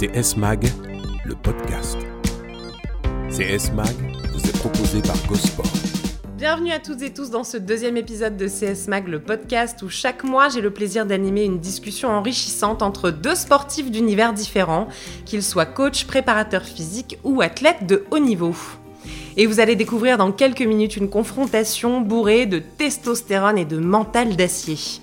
CS Mag, le podcast. CS Mag vous est proposé par Gosport. Bienvenue à toutes et tous dans ce deuxième épisode de CS Mag, le podcast où chaque mois j'ai le plaisir d'animer une discussion enrichissante entre deux sportifs d'univers différents, qu'ils soient coach, préparateur physique ou athlètes de haut niveau. Et vous allez découvrir dans quelques minutes une confrontation bourrée de testostérone et de mental d'acier.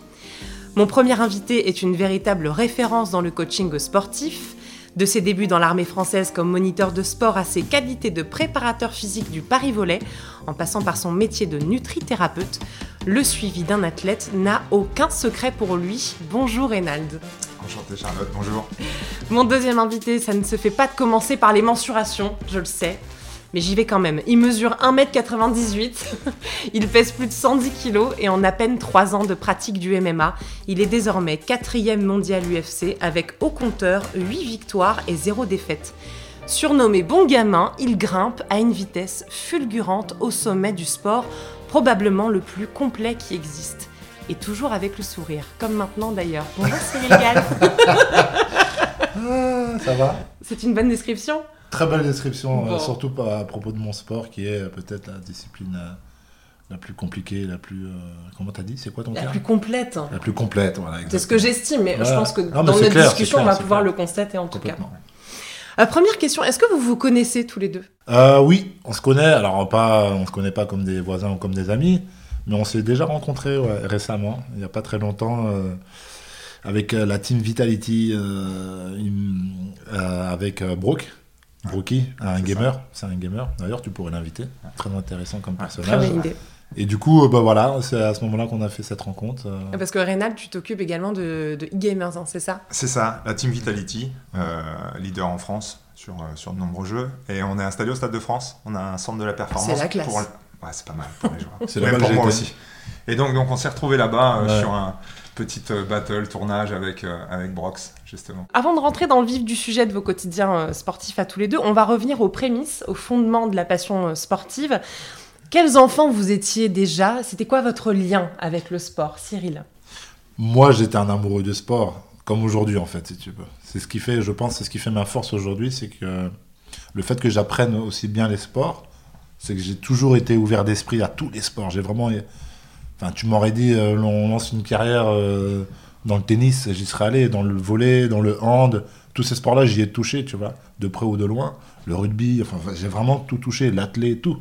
Mon premier invité est une véritable référence dans le coaching sportif. De ses débuts dans l'armée française comme moniteur de sport à ses qualités de préparateur physique du Paris-Volet, en passant par son métier de nutrithérapeute, le suivi d'un athlète n'a aucun secret pour lui. Bonjour Reynald. Enchanté Charlotte, bonjour. Mon deuxième invité, ça ne se fait pas de commencer par les mensurations, je le sais. Mais j'y vais quand même. Il mesure 1m98, il pèse plus de 110 kg et en à peine 3 ans de pratique du MMA, il est désormais quatrième mondial UFC avec au compteur 8 victoires et 0 défaite. Surnommé bon gamin, il grimpe à une vitesse fulgurante au sommet du sport, probablement le plus complet qui existe. Et toujours avec le sourire, comme maintenant d'ailleurs. Bonjour Cyril Gall. Ah, ça va? C'est une bonne description? Très belle description, euh, surtout à propos de mon sport qui est euh, peut-être la discipline euh, la plus compliquée, la plus. euh, comment t'as dit? C'est quoi ton La terme? plus complète. La plus complète, voilà. C'est ce que j'estime, mais je pense que Non, dans notre clair, discussion, clair, on va pouvoir clair. le constater en tout cas. Euh, première question, est-ce que vous vous connaissez tous les deux? Euh, oui, on se connaît. Alors, pas, on se connaît pas comme des voisins ou comme des amis, mais on s'est déjà rencontrés ouais, récemment, il n'y a pas très longtemps, avec la team Vitality, avec Brooke. Brookie, un gamer, c'est un gamer. D'ailleurs, tu pourrais l'inviter. Très intéressant comme Très personnage. bonne idée. Et du coup, euh, bah voilà, c'est à ce moment-là qu'on a fait cette rencontre. euh. Parce que Reynald, tu t'occupes également de, de e-gamers, hein, c'est ça? C'est ça, la Team Vitality, euh, leader en France sur, sur de nombreux jeux. Et on est installé au Stade de France. On a un centre de la performance. C'est la classe. Pour... Ouais, c'est pas mal pour les joueurs. C'est Même pour que moi aussi. Et donc, donc on s'est retrouvé là-bas euh, Ouais. sur un petit euh, battle, tournage avec, euh, avec Brox, justement. Avant de rentrer dans le vif du sujet de vos quotidiens euh, sportifs à tous les deux, on va revenir aux prémices, aux fondements de la passion euh, sportive. Quels enfants vous étiez déjà? C'était quoi votre lien avec le sport, Cyril? Moi, j'étais un amoureux de sport, comme aujourd'hui en fait, si tu veux. C'est ce qui fait, je pense, c'est ce qui fait ma force aujourd'hui, c'est que le fait que j'apprenne aussi bien les sports, c'est que j'ai toujours été ouvert d'esprit à tous les sports. J'ai vraiment, enfin, tu m'aurais dit, euh, on lance une carrière euh, dans le tennis, j'y serais allé, dans le volley, dans le hand, tous ces sports-là, j'y ai touché, tu vois, de près ou de loin. Le rugby, enfin, j'ai vraiment tout touché, l'athlé, tout,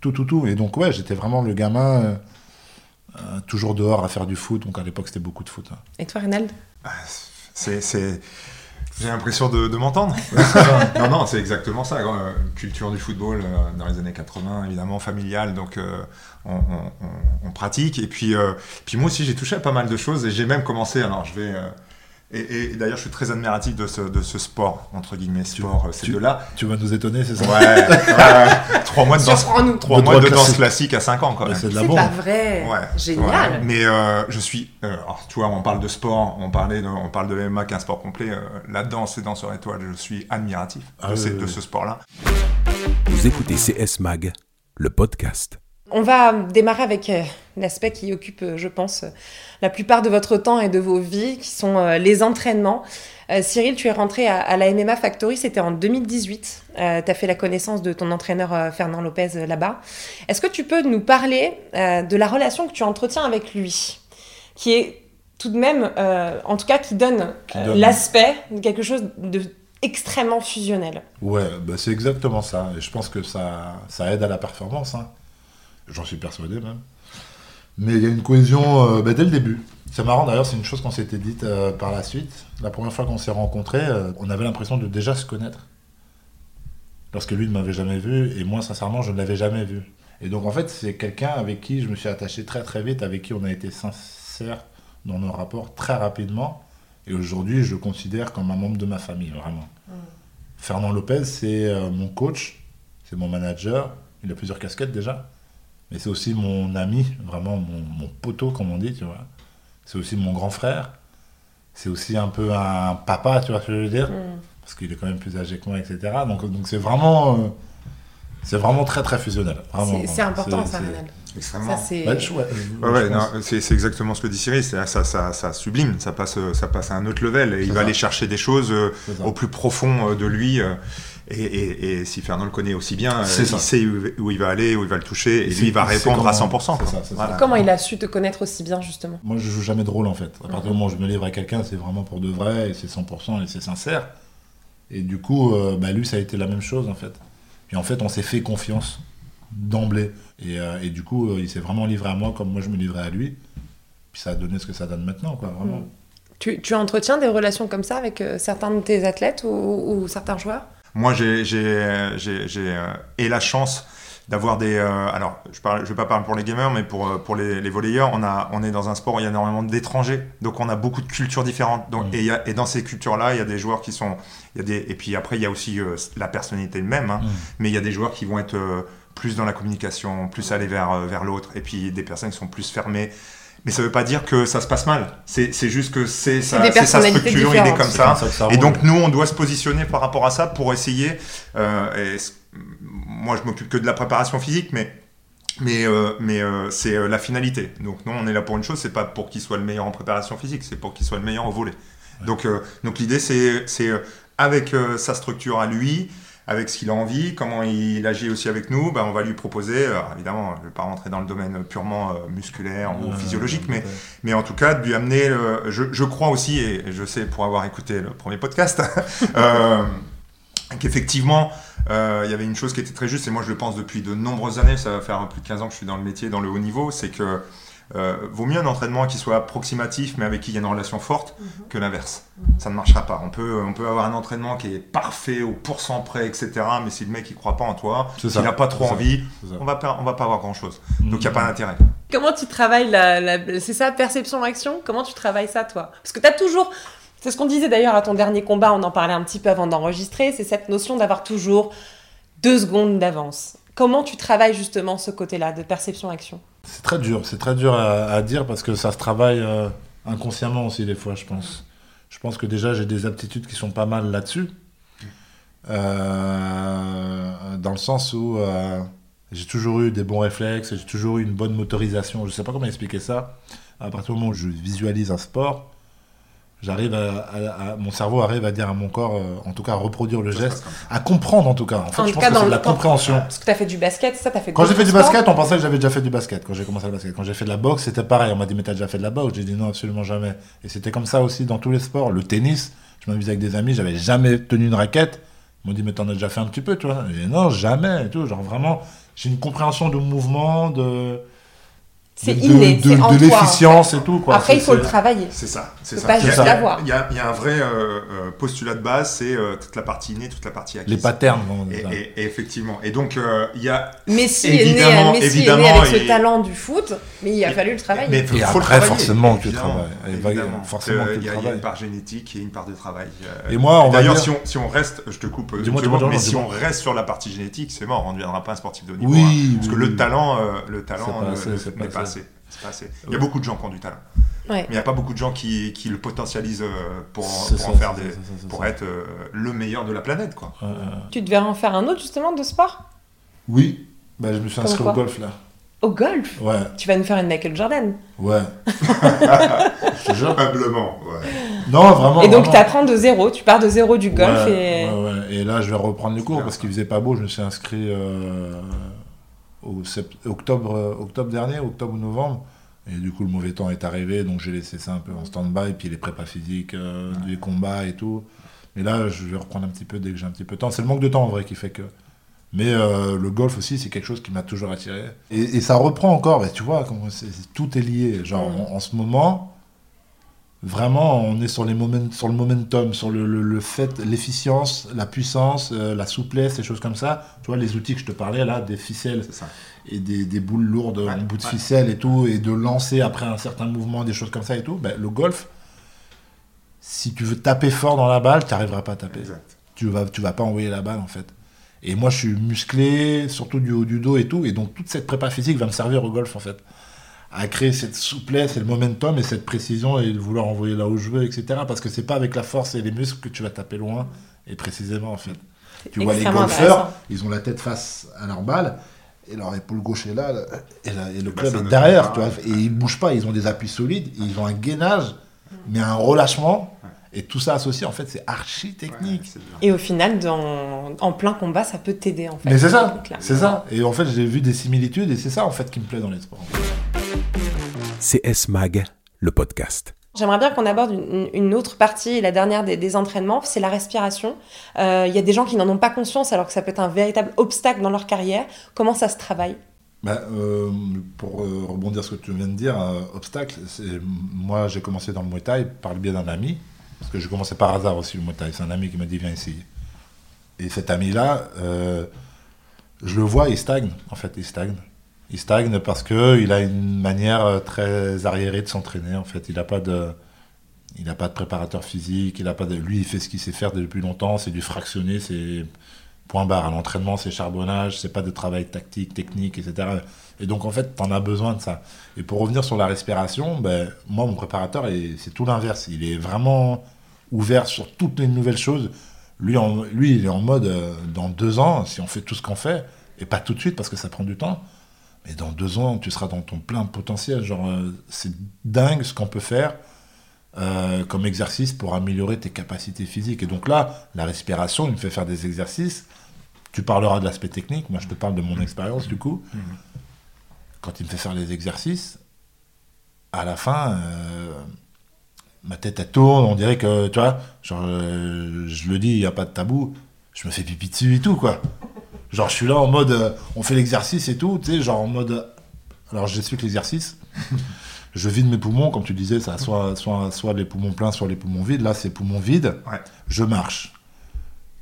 tout, tout, tout. Et donc ouais, j'étais vraiment le gamin. euh, toujours dehors à faire du foot, donc à l'époque c'était beaucoup de foot. hein. Et toi, Reynald C'est, c'est... J'ai l'impression de, de m'entendre. non, non, c'est exactement ça. euh, culture du football euh, dans les années 80, évidemment familiale, donc euh, on, on- pratique. Et puis, euh, puis moi aussi, j'ai touché à pas mal de choses et j'ai même commencé. Alors, je vais. Et, et- et d'ailleurs, je suis très admiratif de ce, de ce sport, entre guillemets, sport, euh, ces tu- deux-là. Tu vas nous étonner, c'est ça Ouais, ouais, trois mois de danse, trois De mois de danse classique. à 5 ans quand même. C'est de la C'est bombe. pas vrai Ouais, Génial ouais. Mais euh, je suis. euh, alors, tu vois, on parle de sport, on, parlait de, on parle de MMA qui est un sport complet. euh, la danse et danseur étoile, je suis admiratif Ah de, oui, ces- oui, de oui. ce sport-là. Vous écoutez CS Mag, le podcast. On va démarrer avec euh, l'aspect qui occupe, euh, je pense, euh, la plupart de votre temps et de vos vies, qui sont euh, les entraînements. Euh, Cyril, tu es rentré à, à la MMA Factory, c'était en 2018. tu as fait la connaissance de ton entraîneur euh, Fernand Lopez euh, là-bas. Est-ce que tu peux nous parler euh, de la relation que tu entretiens avec lui, qui est tout de même, euh, en tout cas, qui euh, donne. l'aspect de quelque chose de extrêmement fusionnel? Ouais, bah c'est exactement ça. Et je pense que ça, ça aide à la performance. hein. J'en suis persuadé même. Mais il y a une cohésion euh, bah, dès le début. C'est marrant d'ailleurs, c'est une chose qu'on s'était dite euh, par la suite. La première fois qu'on s'est rencontrés, euh, on avait l'impression de déjà se connaître. Parce que lui ne m'avait jamais vu et moi, sincèrement, je ne l'avais jamais vu. Et donc en fait, c'est quelqu'un avec qui je me suis attaché très très vite, avec qui on a été sincère dans nos rapports très rapidement. Et aujourd'hui, je le considère comme un membre de ma famille, vraiment. Fernand Lopez, c'est mon coach, c'est mon manager. Il a plusieurs casquettes déjà. Mais c'est aussi mon ami, vraiment mon, mon poteau, comme on dit, tu vois. C'est aussi mon grand frère. C'est aussi un peu un papa, tu vois ce que je veux dire? Mm. Parce qu'il est quand même plus âgé que moi, etc. Donc donc c'est vraiment... euh, C'est vraiment très très fusionnel. C'est- important ça. Extrêmement. Ça, c'est. Ouais, exactement ce que dit Cyril, c'est- ça, ça, ça sublime, ça passe, ça passe à un autre level et il va aller chercher des choses euh, au plus profond euh, de lui. euh, Et, et- et si Fernand le connaît aussi bien, euh, il sait où, où il va aller, où il va le toucher, et lui il va répondre à comment- 100%. c'est quoi. ça, c'est ça. Voilà. Comment il a su te connaître aussi bien, justement? Moi, je joue jamais de rôle en fait. À partir du moment où je me livre à quelqu'un, c'est vraiment pour de vrai, et c'est 100% et c'est sincère. Et du coup, euh, bah, lui, ça a été la même chose en fait. Puis en fait, on s'est fait confiance d'emblée. Et, euh, et du coup, euh, il s'est vraiment livré à moi comme moi je me livrais à lui. Puis ça a donné ce que ça donne maintenant, quoi, vraiment. Mm. Tu, tu entretiens des relations comme ça avec euh, certains de tes athlètes ou, ou certains joueurs? Moi, j'ai euh, et la chance d'avoir des. euh, alors, je ne vais pas parler pour les gamers, mais pour, euh, pour les, les volleyeurs, on, a, on est dans un sport où il y a énormément d'étrangers, donc on a beaucoup de cultures différentes. Donc, Mm. et, il y a- et dans ces cultures-là, il y a des joueurs qui sont. Il y a des, et puis après, il y a aussi euh, la personnalité même, hein, Mm. mais il y a des joueurs qui vont être euh, plus dans la communication, plus aller vers, euh, vers l'autre, et puis des personnes qui sont plus fermées. Mais ça ne veut pas dire que ça se passe mal. C'est c'est juste que c'est sa, sa structure, il est comme ça. Et donc nous, on doit se positionner par rapport à ça pour essayer. euh, et moi, je m'occupe que de la préparation physique, mais mais euh, mais euh, c'est euh, la finalité. Donc nous, on est là pour une chose, c'est pas pour qu'il soit le meilleur en préparation physique, c'est pour qu'il soit le meilleur au volet. Donc donc l'idée, c'est c'est avec sa structure à lui. Avec ce qu'il a envie, comment il agit aussi avec nous, ben, on va lui proposer, évidemment, je ne vais pas rentrer dans le domaine purement musculaire ou physiologique, mais, mais en tout cas, de lui amener, le- je, je crois aussi, et je sais pour avoir écouté le premier podcast, qu'effectivement, euh, il y avait une chose qui était très juste, et moi je le pense depuis de nombreuses années, ça va faire plus de 15 ans que je suis dans le métier, dans le haut niveau, c'est que euh, vaut mieux un entraînement qui soit approximatif, mais avec qui il y a une relation forte, que l'inverse. Ça ne marchera pas. On peut, on peut avoir un entraînement qui est parfait, au pourcent près, etc., mais si le mec il croit pas en toi, C'est s'il n'a pas trop envie, on va pas, on va pas avoir grand-chose. Donc il n'y a pas d'intérêt. Comment tu travailles la, la- c'est ça, perception-action? Comment tu travailles ça, toi? Parce que tu as toujours, c'est ce qu'on disait d'ailleurs à ton dernier combat, on en parlait un petit peu avant d'enregistrer, c'est cette notion d'avoir toujours deux secondes d'avance. Comment tu travailles justement ce côté-là de perception-action C'est très dur, c'est très dur à, dire parce que ça se travaille euh, inconsciemment aussi des fois, je pense. Je pense que déjà j'ai des aptitudes qui sont pas mal là-dessus. Euh, dans le sens où euh, j'ai toujours eu des bons réflexes, j'ai toujours eu une bonne motorisation. Je sais pas comment expliquer ça. À partir du moment où je visualise un sport, j'arrive à, à- à- mon cerveau arrive à dire à mon corps, euh, en tout cas à reproduire le geste, à comprendre en tout cas. En fait, En je tout pense cas, que dans c'est de le la compréhension. Parce que tu as fait du basket, ça, tu as fait Quand j'ai fait du basket, on pensait que j'avais déjà fait du basket. Quand j'ai commencé le basket, quand j'ai fait de la boxe, c'était pareil. On m'a dit mais t'as déjà fait de la boxe? J'ai dit non, absolument jamais. Et c'était comme ça aussi dans tous les sports. Le tennis, je m'amusais avec des amis, j'avais jamais tenu une raquette. Ils m'ont dit mais t'en as déjà fait un petit peu, tu vois J'ai dit non, jamais. Et tout, genre vraiment, j'ai une compréhension de mouvement, de C'est de, inné, de, c'est en de toi, l'efficience et tout. Quoi. Après, il faut le travailler. C'est ça, c'est ça. pas Il y a- juste y l'avoir. Il y, a, il y a un vrai euh, euh, postulat de base, c'est euh, toute la partie innée, toute la partie acquise. Les patterns. on dit Et, et- et effectivement. Et donc, euh, il y a. Messi, est né, Évidemment, Messi est né évidemment, avec ce et- talent du foot, mais il a fallu le travailler. Mais Et faut le après, travailler, forcément que évidemment, évidemment. forcément Euh, que tu il y a- Il y a travailles. une part génétique et une part de travail. euh, Et moi, on va D'ailleurs, si, on, reste, je te coupe, euh, mais si on reste sur la partie génétique, c'est mort, on ne deviendra pas un sportif de haut niveau. Oui, hein. parce que le talent, euh, le talent n'est pas pas assez. assez. C'est pas assez. Il y a beaucoup de gens qui ont du talent, Ouais. mais il n'y a pas beaucoup de gens qui, qui le potentialisent euh, pour, en- pour en faire des, ça, c'est ça, pour être euh, le meilleur de la planète, quoi. Euh, Tu devrais en faire un autre justement de sport? Oui, bah, je me suis inscrit au golf là. Au golf? Ouais, Tu vas nous faire une Michael Jordan. ouais. je te jure. Probablement, ouais. Non, vraiment. et donc tu apprends de zéro, tu pars de zéro du golf Ouais, et... ouais, ouais. Et là, je vais reprendre les cours parce qu'il faisait pas beau. Je me suis inscrit euh, au octobre, euh, octobre dernier, octobre ou novembre. Et du coup, le mauvais temps est arrivé, donc j'ai laissé ça un peu en stand-by. Puis les prépas physiques, euh, les combats et tout. Mais là, je vais reprendre un petit peu dès que j'ai un petit peu de temps. C'est le manque de temps en vrai qui fait que. Mais euh, le golf aussi, c'est quelque chose qui m'a toujours attiré. Et, et ça reprend encore. Mais tu vois, comment tout est lié. Genre, en, en ce moment, vraiment, on est sur, les momen- sur le momentum, sur le, le- le fait, l'efficience, la puissance, euh, la souplesse, des choses comme ça. Tu vois, les outils que je te parlais là, des ficelles ça. et des, des boules lourdes Ouais, en bout de ouais. ficelle et tout, et de lancer après un certain mouvement, des choses comme ça et tout. Ben, le golf, si tu veux taper fort dans la balle, tu n'arriveras pas à taper Exact. tu vas, tu vas pas envoyer la balle en fait. Et moi je suis musclé, surtout du haut du dos et tout, et donc toute cette prépa physique va me servir au golf en fait. À créer cette souplesse et le momentum et cette précision et de vouloir envoyer là où je veux, etc. Parce que c'est pas avec la force et les muscles que tu vas taper loin et précisément en fait. Tu vois les golfeurs, ils ont la tête face à leur balle et leur épaule gauche est là et, la- et le Bah, club est derrière, tu vois, et ils bougent pas, ils ont des appuis solides, ils ont un gainage, mais un relâchement et tout ça associé en fait c'est archi technique. Ouais. Et au final, dans, en plein combat, ça peut t'aider en fait. Mais c'est ce ça, c'est ça. Et en fait, j'ai vu des similitudes et c'est ça en fait qui me plaît dans les sports. CS Mag, le podcast. J'aimerais bien qu'on aborde une, une autre partie, la dernière des, des entraînements, c'est la respiration. Euh, Il y a des gens qui n'en ont pas conscience alors que ça peut être un véritable obstacle dans leur carrière. Comment ça se travaille? Bah, euh, pour euh, rebondir sur ce que tu viens de dire, euh, obstacle, c'est- moi j'ai commencé dans le Muay Thai par le biais d'un ami, parce que j'ai commencé par hasard aussi le Muay Thai. C'est un ami qui m'a dit viens essayer. Et cet ami-là, euh, je le vois, il stagne, en fait, il stagne. Il stagne parce que il a une manière euh, très arriérée de s'entraîner. En fait, il n'a pas de, il n'a pas de préparateur physique. Il a pas de, lui, il fait ce qu'il sait faire depuis longtemps. C'est du fractionné, c'est point barre. À l'entraînement, c'est charbonnage, c'est pas de travail tactique, technique, etc. Et donc, en fait, tu en as besoin de ça. Et pour revenir sur la respiration, ben, moi, mon préparateur, est- c'est tout l'inverse. Il est vraiment ouvert sur toutes les nouvelles choses. Lui il est en mode, euh, dans deux ans, si on fait tout ce qu'on fait, et pas tout de suite parce que ça prend du temps, mais dans deux ans, tu seras dans ton plein potentiel. Genre, euh, c'est dingue ce qu'on peut faire euh, comme exercice pour améliorer tes capacités physiques. Et donc là, la respiration, il me fait faire des exercices. Tu parleras de l'aspect technique, moi je te parle de mon expérience du coup. Quand il me fait faire les exercices, à la fin, euh, ma tête elle tourne, on dirait que, tu vois, genre, euh, je le dis, il n'y a pas de tabou, je me fais pipi dessus et tout, quoi. Genre, je suis là en mode, euh, on fait l'exercice et tout, tu sais, genre en mode. Alors, j'explique l'exercice. je vide mes poumons, comme tu disais, ça, soit, soit, soit les poumons pleins, soit les poumons vides. Là, c'est poumons vides. Ouais. Je marche.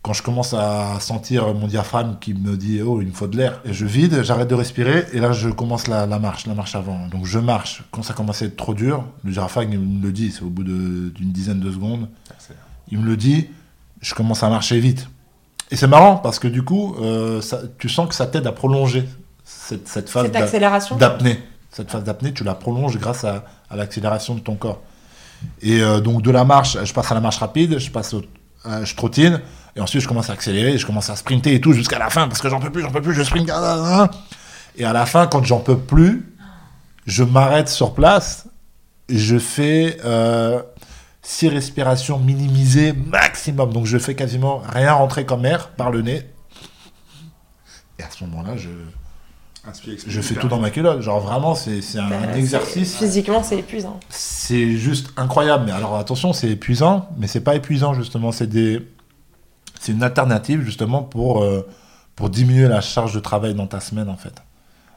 Quand je commence à sentir mon diaphragme qui me dit, oh, il me faut de l'air, et je vide, j'arrête de respirer, et là, je commence la, la marche, la marche avant. Donc, je marche. Quand ça commence à être trop dur, le diaphragme, il me le dit, c'est au bout d'une dizaine de secondes. Il me le dit, je commence à marcher vite. Et c'est marrant parce que du coup, euh, ça- tu sens que ça t'aide à prolonger cette, cette phase Cette d'a- accélération d'apnée. Cette phase d'apnée, tu la prolonges grâce à, à l'accélération de ton corps. Et euh, donc de la marche, je passe à la marche rapide, je passe au, euh, je trottine, et ensuite je commence à accélérer, je commence à sprinter et tout jusqu'à la fin parce que j'en peux plus, j'en peux plus, je sprint. Et à la fin, quand j'en peux plus, je m'arrête sur place, et je fais euh, six respirations minimisées maximum. Donc je fais quasiment rien rentrer comme air par le nez. Et à ce moment-là, je, je fais tout dans ma culotte. Genre vraiment, c'est c'est un Bah, exercice. Physiquement, c'est épuisant. C'est juste incroyable. Mais alors attention, c'est épuisant, mais c'est pas épuisant justement. C'est des, c'est une alternative justement pour euh, pour diminuer la charge de travail dans ta semaine en fait.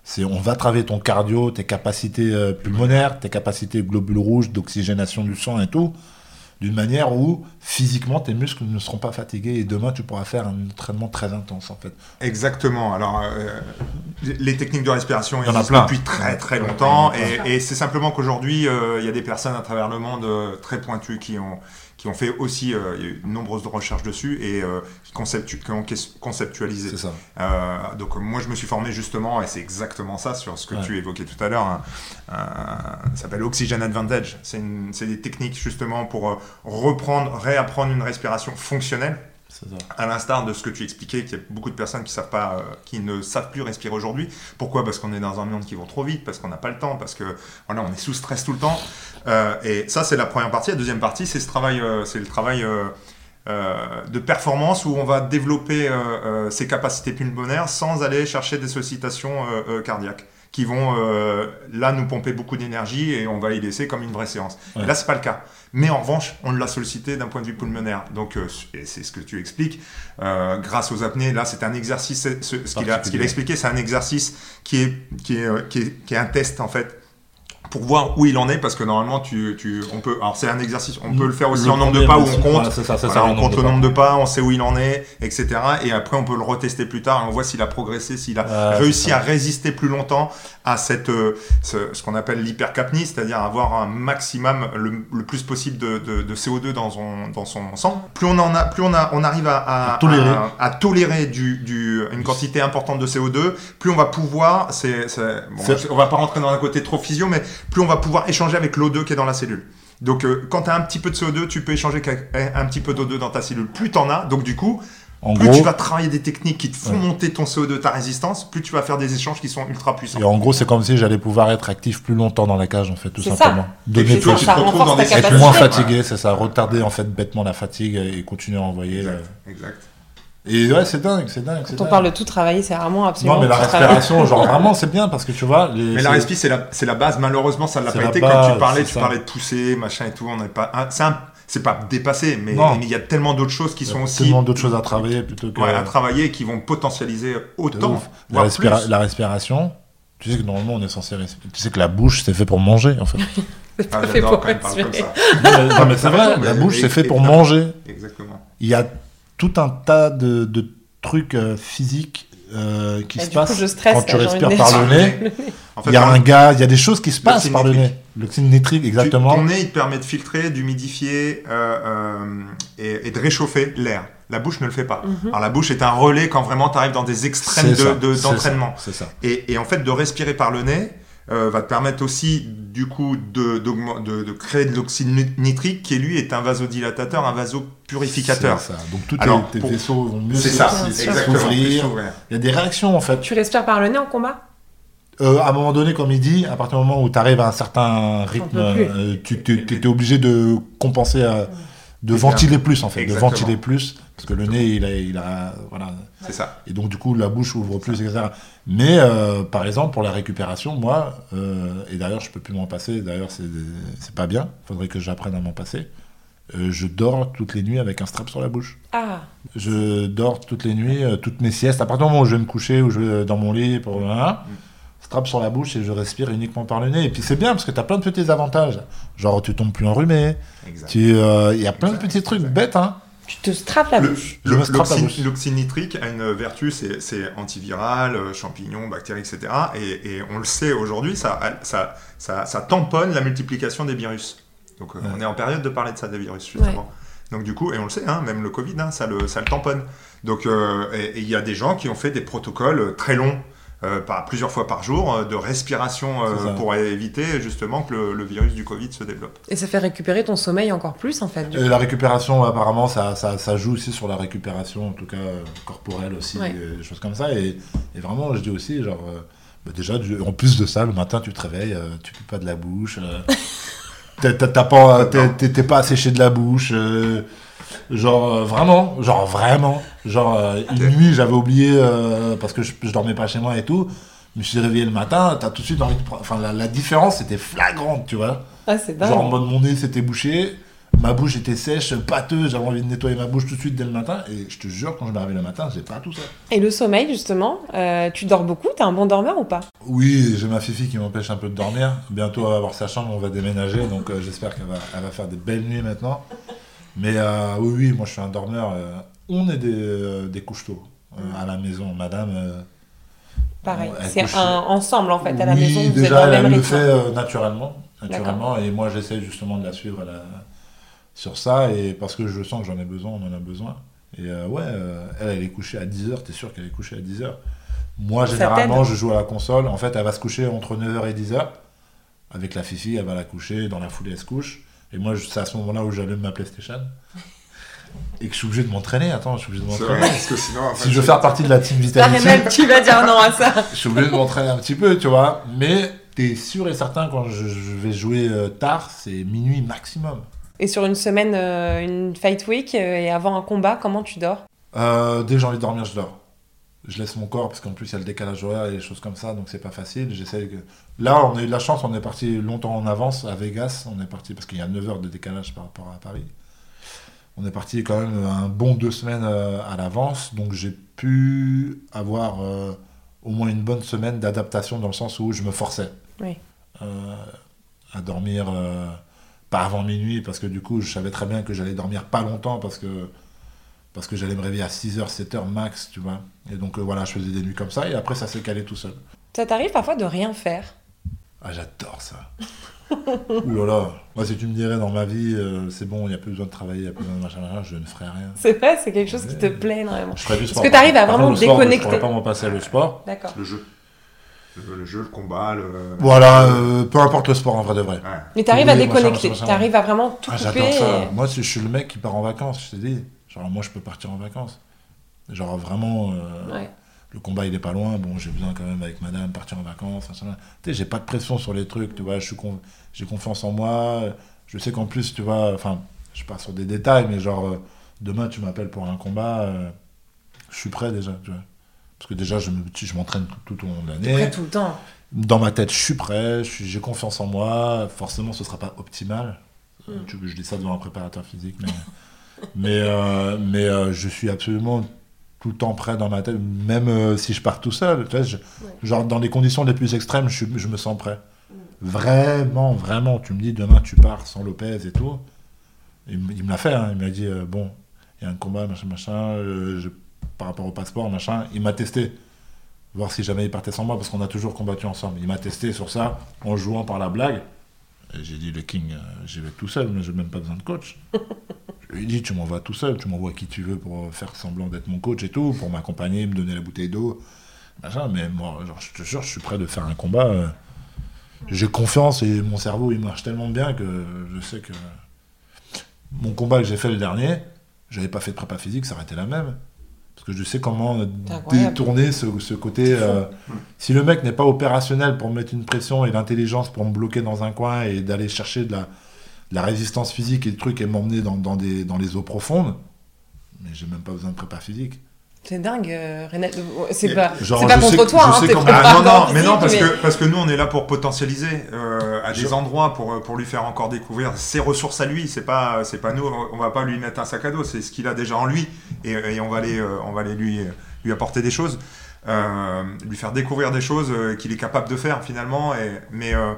C'est on va travailler ton cardio, tes capacités euh, pulmonaires, tes capacités globules rouges, d'oxygénation du sang et tout, d'une manière où physiquement tes muscles ne seront pas fatigués et demain tu pourras faire un entraînement très intense en fait. Exactement. Alors, euh, les techniques de respiration Il y en a existent plein. depuis très très longtemps, et, et c'est simplement qu'aujourd'hui, euh, il y a des personnes à travers le monde euh, très pointues qui ont qui ont fait aussi euh, il y a eu de nombreuses recherches dessus et euh, qui, conceptu- qui ont conceptualisé. C'est ça. Euh, donc euh, moi je me suis formé justement et c'est exactement ça sur ce que Ouais. tu évoquais tout à l'heure. hein. Euh, ça s'appelle Oxygen Advantage. C'est des techniques justement pour euh, reprendre, réapprendre une respiration fonctionnelle. À l'instar de ce que tu expliquais, qu'il y a beaucoup de personnes qui, euh, ne savent plus respirer aujourd'hui. Pourquoi? Parce qu'on est dans un monde qui va trop vite, parce qu'on n'a pas le temps, parce que voilà, on est sous stress tout le temps. Euh, et ça, c'est la première partie. La deuxième partie, c'est euh, le travail de performance où on va développer ses capacités pulmonaires sans aller chercher des sollicitations cardiaques qui vont euh, là nous pomper beaucoup d'énergie et on va y laisser comme une vraie séance. Ouais. là, c'est pas le cas. Mais en revanche, on l'a sollicité d'un point de vue pulmonaire. Donc, euh, c'est ce que tu expliques. euh, grâce aux apnées, là, c'est un exercice. ce ce qu'il a, expliqué, c'est un exercice qui est, qui, est, qui, est, qui est un test, en fait, pour voir où il en est. Parce que normalement, tu, tu, on peut. Alors, c'est un exercice. On peut le faire aussi Le en nombre de pas où on compte. ça, Voilà, ça, on compte le nombre de pas, on sait où il en est, etc. Et après, on peut le retester plus tard et on voit s'il a progressé, s'il a réussi à résister plus longtemps à cette, euh, ce, ce qu'on appelle l'hypercapnie, c'est-à-dire avoir un maximum, le, le plus possible de, de- de CO2 dans son, dans son sang. Plus on en a, plus on, a, on arrive à, à, À tolérer. à- à tolérer du, du- une quantité importante de CO2, plus on va pouvoir, c'est, bon, on va pas rentrer dans un côté trop physio, mais plus on va pouvoir échanger avec l'O2 qui est dans la cellule. Donc, euh, quand tu as un petit peu de CO2, tu peux échanger avec un petit peu d'O2 dans ta cellule. Plus tu en as, donc du coup, En plus gros, tu vas travailler des techniques qui te font Ouais. monter ton CO2, ta résistance, plus tu vas faire des échanges qui sont ultra puissants. et en gros, c'est comme si j'allais pouvoir être actif plus longtemps dans la cage, en fait, tout ça. simplement. Donner C'est plus, ça, tu ça te retrouves renforce dans ta des capacité. être moins Ouais. fatigué, c'est ça. Retarder en fait bêtement la fatigue et continuer à envoyer. Exact, euh. exact. Et ouais, c'est dingue, c'est dingue. c'est Quand on dingue. parle de tout travailler, c'est vraiment absolument. Non, mais la respiration, genre vraiment, c'est bien parce que tu vois. Les, Mais la respi, c'est la, c'est la base. Malheureusement, ça ne l'a pas été. base, Quand tu parlais, tu ça. parlais de pousser, machin et tout. On n'est pas. un- C'est un- c'est pas dépassé, mais il y a tellement d'autres choses qui il y a sont aussi tellement d'autres choses à travailler plutôt que. ouais, à travailler et qui vont potentialiser autant. La, voire respira- plus. la respiration, tu sais que normalement on est censé respirer. Tu sais que la bouche c'est fait pour manger en fait. C'est Ah, pas fait pour quand il parle comme respirer. ça. non, mais, non, mais c'est vrai, la bouche c'est fait pour manger. Exactement. Il y a tout un tas de, de trucs euh, physiques euh, qui Et se coup, passent je stresse, quand tu respires par le dire. nez. En fait, Il y a un gars, il y a des choses qui se passent L'oxyde par le nez. L'oxyde nitrique, tu- exactement. ton nez, il te permet de filtrer, d'humidifier euh, euh, et, et de réchauffer l'air. La bouche ne le fait pas. Mhm. Alors la bouche est un relais quand vraiment tu arrives dans des extrêmes ça, de- de- c'est d'entraînement. ça, C'est ça. Et, et en fait, de respirer par le nez euh, va te permettre aussi, du coup, de, d'augmen- de, de créer de l'oxyde ni- nitrique, qui lui est un vasodilatateur, un vasopurificateur. C'est ça. Donc tous tes, vaisseaux vont mieux s'ouvrir. Il y a des réactions en fait. Tu respires par le nez en combat? Euh, à un moment donné, comme il dit, à partir du moment où tu arrives à un certain rythme, euh, tu étais obligé de compenser, euh, de ventiler plus en fait, Exactement. de ventiler plus, parce que le nez, il a, il a voilà, C'est ça. et donc du coup la bouche ouvre plus, etc. Mais euh, par exemple pour la récupération, moi, euh, et d'ailleurs je peux plus m'en passer, d'ailleurs c'est pas bien, faudrait que j'apprenne à m'en passer. Euh, je dors toutes les nuits avec un strap sur la bouche. Ah, Je dors toutes les nuits, euh, toutes mes siestes. À partir du moment où je vais me coucher ou je vais dans mon lit, pour hein, strap sur la bouche et je respire uniquement par le nez. Et puis c'est bien parce que tu as plein de petits avantages. Genre tu tombes plus enrhumé. Tu, euh, Il y a plein de petits trucs exact. bêtes. Hein. tu te strappes la Le- bouche. L'oxyde nitrique a une vertu, c'est c'est antiviral, euh, champignons, bactéries, etc. Et, et on le sait aujourd'hui, ça, ça, ça, ça tamponne la multiplication des virus. Donc euh, Ouais. on est en période de parler de ça, des virus, justement. Donc du coup, et on le sait, hein, même le Covid, hein, ça, le, ça le tamponne. Donc euh, et et il y a des gens qui ont fait des protocoles très longs, euh, par, plusieurs fois par jour, euh, de respiration euh, pour éviter justement que le, le virus du Covid se développe. Et ça fait récupérer ton sommeil encore plus en fait. Du la récupération, apparemment, ça, ça, ça joue aussi sur la récupération, en tout cas corporelle aussi, Ouais. des choses comme ça. Et, et vraiment, je dis aussi, genre, euh, bah, déjà, du- en plus de ça, le matin, tu te réveilles, euh, tu pues pas de la bouche, euh, pas, t'es- t'es pas asséché de la bouche. euh, Genre euh, vraiment, genre vraiment, genre euh, une nuit j'avais oublié euh, parce que je, je dormais pas chez moi et tout. Je me suis réveillé le matin, t'as tout de suite envie de prendre. Enfin la, la différence était flagrante, tu vois. Ah, c'est dingue. Genre en mode mon nez s'était bouché, ma bouche était sèche, pâteuse, j'avais envie de nettoyer ma bouche tout de suite dès le matin. Et je te jure, quand je me réveille le matin, j'ai pas tout ça. Et le sommeil justement, euh, tu dors beaucoup T'es un bon dormeur ou pas? Oui, j'ai ma fifi qui m'empêche un peu de dormir. Bientôt elle va avoir sa chambre, on va déménager, donc euh, j'espère qu'elle va, elle va faire des belles nuits maintenant. Mais euh, oui, oui, moi je suis un dormeur. euh, on est des, euh, des couches tôt euh, à la maison, madame. Pareil. C'est couche- un ensemble en fait à la Oui, maison. Vous déjà, elle, le fait naturellement, naturellement, et moi j'essaie justement de la suivre sur ça, et parce que je sens que j'en ai besoin, on en a besoin. Et ouais, elle, elle est couchée à 10h, t'es sûr qu'elle est couchée à 10h. Moi, généralement, je joue à la console. En fait, elle va se coucher entre 9h et 10h. Avec la fifi, elle va la coucher, dans la foulée, elle se couche. Et moi, c'est à ce moment-là où j'allume ma PlayStation. Et que je suis obligé de m'entraîner. Attends, je suis obligé de m'entraîner. vrai, parce que sinon, en fait, Si je veux faire partie de la team Vitality, Rénal, tu vas dire non à ça. je suis obligé de m'entraîner un petit peu, tu vois. Mais t'es sûr et certain, quand je, je vais jouer euh, tard, c'est minuit maximum. Et sur une semaine, euh, une fight week euh, et avant un combat, comment tu dors? Euh, dès que j'ai envie de dormir, je dors. Je laisse mon corps, parce qu'en plus, il y a le décalage horaire et des choses comme ça, donc c'est pas facile. J'essaie que... Là, on a eu de la chance, on est parti longtemps en avance à Vegas. On est parti, parce qu'il y a 9 heures de décalage par rapport à Paris. On est parti quand même un bon deux semaines euh, à l'avance, donc j'ai pu avoir euh, au moins une bonne semaine d'adaptation dans le sens où je me forçais Oui. euh, à dormir euh, pas avant minuit, parce que du coup, je savais très bien que j'allais dormir pas longtemps, parce que parce que j'allais me réveiller à 6h, 7h max, tu vois. Et donc euh, voilà, je faisais des nuits comme ça, et après ça s'est calé tout seul. Ça t'arrive parfois de rien faire? Ah, j'adore ça. Ouh là là. Moi, si tu me dirais dans ma vie, euh, c'est bon, il n'y a plus besoin de travailler, il n'y a plus besoin de machin, machin, je ne ferais rien. C'est vrai, c'est quelque chose qui te plaît énormément. Je ferais du sport. que t'arrives à Par vraiment contre, le sport, déconnecter. Je pourrais pas m'en passer le sport. D'accord. Le jeu. Le, jeu, le combat, le. Voilà, euh, peu importe le sport en vrai de vrai. Ouais. Mais t'arrives à déconnecter. T'arrives à vraiment tout Ah, couper. j'adore ça. et- Moi, je suis le mec qui part en vacances, je t'ai dit. Genre, moi, je peux partir en vacances. Genre vraiment, euh, Ouais. le combat il est pas loin. Bon, j'ai besoin quand même avec madame partir en vacances. Tu sais, j'ai pas de pression sur les trucs, tu vois. Con- j'ai confiance en moi. Je sais qu'en plus, tu vois, enfin, je pars sur des détails, mais genre, euh, demain tu m'appelles pour un combat, euh, je suis prêt déjà, tu vois. Parce que déjà, je me- je m'entraîne tout, tout au long de l'année. Après tout le temps. Dans ma tête, je suis prêt, j'ai confiance en moi. Forcément, ce sera pas optimal. Euh, Mm. tu- je dis ça devant un préparateur physique, mais, mais, euh, mais euh, je suis absolument tout le temps prêt dans ma tête, même euh, si je pars tout seul. Tu vois, je- Genre, dans les conditions les plus extrêmes, je, me sens prêt. Vraiment, vraiment. Tu me dis, demain, tu pars sans Lopez et tout. Il, me- il me l'a fait, hein. il m'a dit, bon, il y a un combat, machin, machin, je- par rapport au passeport, machin. Il m'a testé voir si jamais il partait sans moi, parce qu'on a toujours combattu ensemble. Il m'a testé sur ça, en jouant par la blague. Et j'ai dit, le King, euh, j'y vais tout seul, mais j'ai même pas besoin de coach. je lui ai dit, tu m'envoies tout seul, tu m'envoies qui tu veux pour faire semblant d'être mon coach et tout, pour m'accompagner, me donner la bouteille d'eau, machin. Mais moi, genre, je te jure, je suis prêt de faire un combat. euh, j'ai confiance et mon cerveau, il marche tellement bien que je sais que mon combat que j'ai fait le dernier, j'avais pas fait de prépa physique, ça aurait été la même. Parce que je sais comment détourner ce, ce côté. euh, si le mec n'est pas opérationnel pour me mettre une pression et l'intelligence pour me bloquer dans un coin et d'aller chercher de la, de la résistance physique et le truc et m'emmener dans, dans, des, dans les eaux profondes, mais j'ai même pas besoin de prépa physique. C'est dingue, euh, Renat. C'est pas, genre, c'est pas sais contre toi, hein, sais Ah, non, non, mais non, parce que, parce que nous, on est là pour potentialiser euh, à des Je- endroits pour, pour lui faire encore découvrir ses ressources à lui. C'est pas, c'est pas nous, on va pas lui mettre un sac à dos, c'est ce qu'il a déjà en lui et, et on va aller, euh, on va aller lui, lui apporter des choses, euh, lui faire découvrir des choses euh, qu'il est capable de faire finalement. Et, mais, euh,